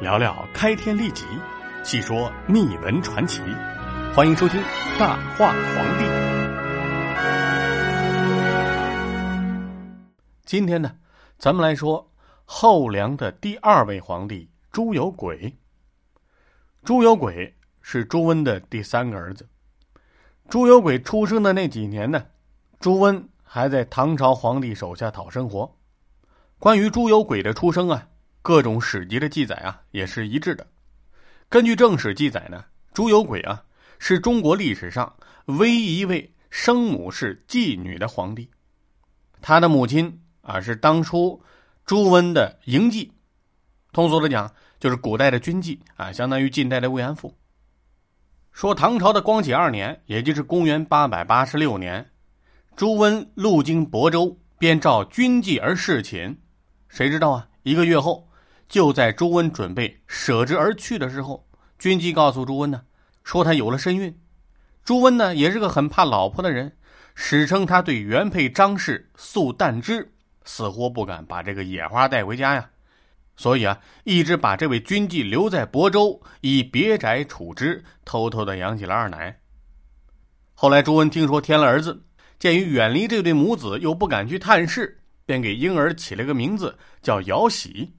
聊聊开天立即，细说秘闻传奇。欢迎收听《大话皇帝》。今天呢，咱们来说后梁的第二位皇帝朱有轨。朱有轨是朱温的第三个儿子。朱有轨出生的那几年呢，朱温还在唐朝皇帝手下讨生活。关于朱有轨的出生啊。各种史籍的记载啊，也是一致的。根据正史记载呢，朱有轨啊是中国历史上唯一一位生母是妓女的皇帝。他的母亲啊是当初朱温的营妓，通俗的讲就是古代的军妓啊，相当于近代的慰安妇。说唐朝的光启二年，也就是公元八百八十六年，朱温路经亳州，便召军妓而侍寝。谁知道啊，一个月后。就在朱温准备舍之而去的时候，军机告诉朱温呢，说他有了身孕。朱温呢也是个很怕老婆的人，史称他对原配张氏素淡之，死活不敢把这个野花带回家呀。所以啊，一直把这位军妓留在亳州，以别宅处之，偷偷的养起了二奶。后来朱温听说添了儿子，鉴于远离这对母子，又不敢去探视，便给婴儿起了个名字，叫姚喜。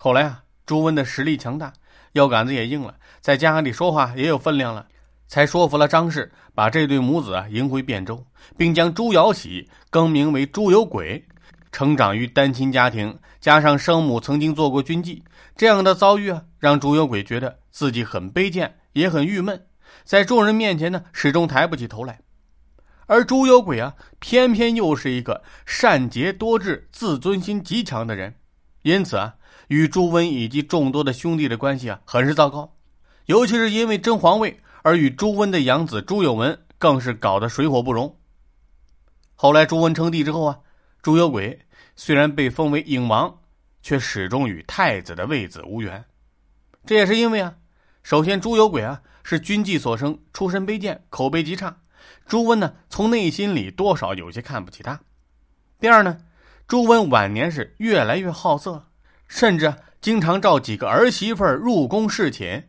后来啊，朱温的实力强大，腰杆子也硬了，在家里说话也有分量了，才说服了张氏，把这对母子啊迎回汴州，并将朱瑶喜更名为朱有轨。成长于单亲家庭，加上生母曾经做过军妓，这样的遭遇啊，让朱有轨觉得自己很卑贱，也很郁闷，在众人面前呢，始终抬不起头来。而朱有轨啊，偏偏又是一个善结多智、自尊心极强的人，因此啊。与朱温以及众多的兄弟的关系啊，很是糟糕，尤其是因为争皇位而与朱温的养子朱有文更是搞得水火不容。后来朱温称帝之后啊，朱有轨虽然被封为颖王，却始终与太子的位子无缘。这也是因为啊，首先朱有轨啊是军妓所生，出身卑贱，口碑极差，朱温呢从内心里多少有些看不起他。第二呢，朱温晚年是越来越好色。甚至经常召几个儿媳妇入宫侍寝，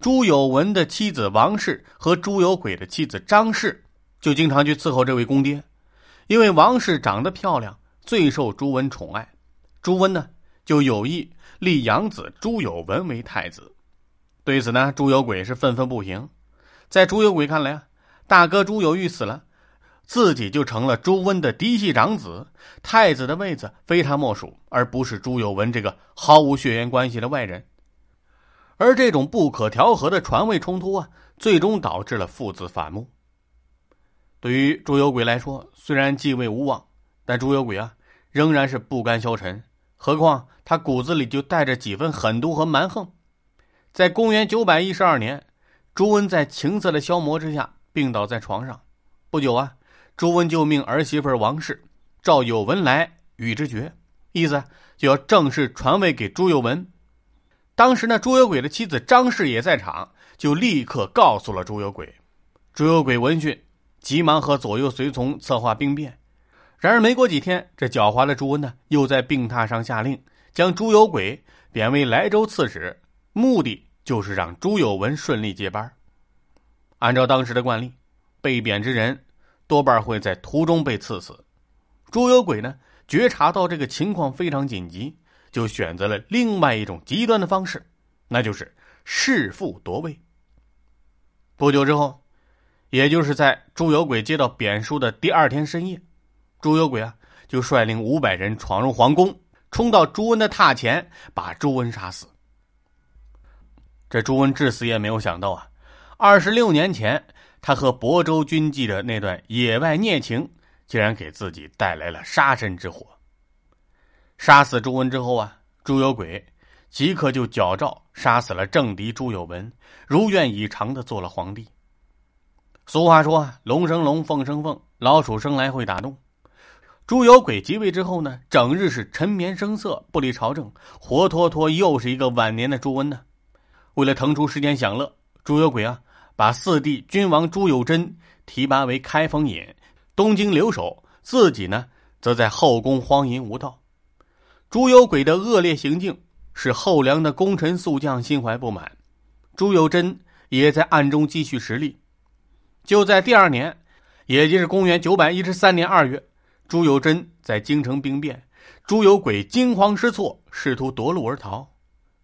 朱有文的妻子王氏和朱有轨的妻子张氏就经常去伺候这位公爹，因为王氏长得漂亮，最受朱温宠爱。朱温呢就有意立养子朱有文为太子，对此呢朱有轨是愤愤不平。在朱有轨看来啊，大哥朱有玉死了。自己就成了朱温的嫡系长子，太子的位子非他莫属，而不是朱有文这个毫无血缘关系的外人。而这种不可调和的传位冲突啊，最终导致了父子反目。对于朱有轨来说，虽然继位无望，但朱有轨啊仍然是不甘消沉。何况他骨子里就带着几分狠毒和蛮横。在公元九百一十二年，朱温在情色的消磨之下病倒在床上，不久啊。朱温就命儿媳妇王氏召有文来与之决，意思就要正式传位给朱有文。当时呢，朱有轨的妻子张氏也在场，就立刻告诉了朱有轨。朱有轨闻讯，急忙和左右随从策划兵变。然而没过几天，这狡猾的朱温呢，又在病榻上下令将朱有轨贬为莱州刺史，目的就是让朱有文顺利接班。按照当时的惯例，被贬之人。多半会在途中被刺死。朱有轨呢，觉察到这个情况非常紧急，就选择了另外一种极端的方式，那就是弑父夺位。不久之后，也就是在朱有轨接到贬书的第二天深夜，朱有轨啊就率领五百人闯入皇宫，冲到朱温的榻前，把朱温杀死。这朱温至死也没有想到啊，二十六年前。他和亳州军妓的那段野外孽情，竟然给自己带来了杀身之祸。杀死朱温之后啊，朱有轨即刻就矫诏杀死了政敌朱有文，如愿以偿的做了皇帝。俗话说啊：“龙生龙，凤生凤，老鼠生来会打洞。”朱有轨即位之后呢，整日是沉眠声色，不理朝政，活脱脱又是一个晚年的朱温呢。为了腾出时间享乐，朱有轨啊。把四弟君王朱有贞提拔为开封尹、东京留守，自己呢则在后宫荒淫无道。朱有轨的恶劣行径使后梁的功臣宿将心怀不满，朱由贞也在暗中积蓄实力。就在第二年，也就是公元九百一十三年二月，朱由贞在京城兵变，朱由轨惊慌失措，试图夺路而逃。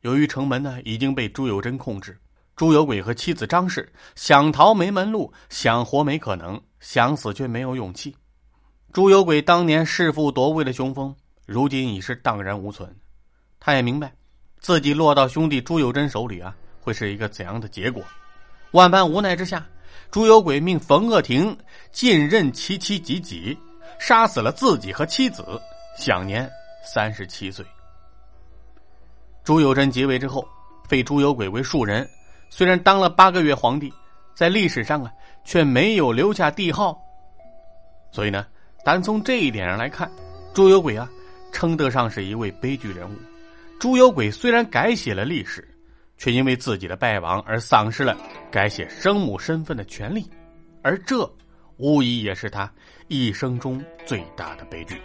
由于城门呢已经被朱由贞控制，朱有轨和妻子张氏想逃没门路，想活没可能，想死却没有勇气。朱有轨当年弑父夺位的雄风，如今已是荡然无存。他也明白，自己落到兄弟朱由贞手里啊，会是一个怎样的结果。万般无奈之下。朱有轨命冯鄂廷尽任其妻及己，杀死了自己和妻子，享年三十七岁。朱由贞即位之后，废朱有轨为庶人，虽然当了八个月皇帝，在历史上啊却没有留下帝号。所以呢，单从这一点上来看，朱由轨啊称得上是一位悲剧人物。朱由轨虽然改写了历史。却因为自己的败亡而丧失了改写生母身份的权利，而这无疑也是他一生中最大的悲剧。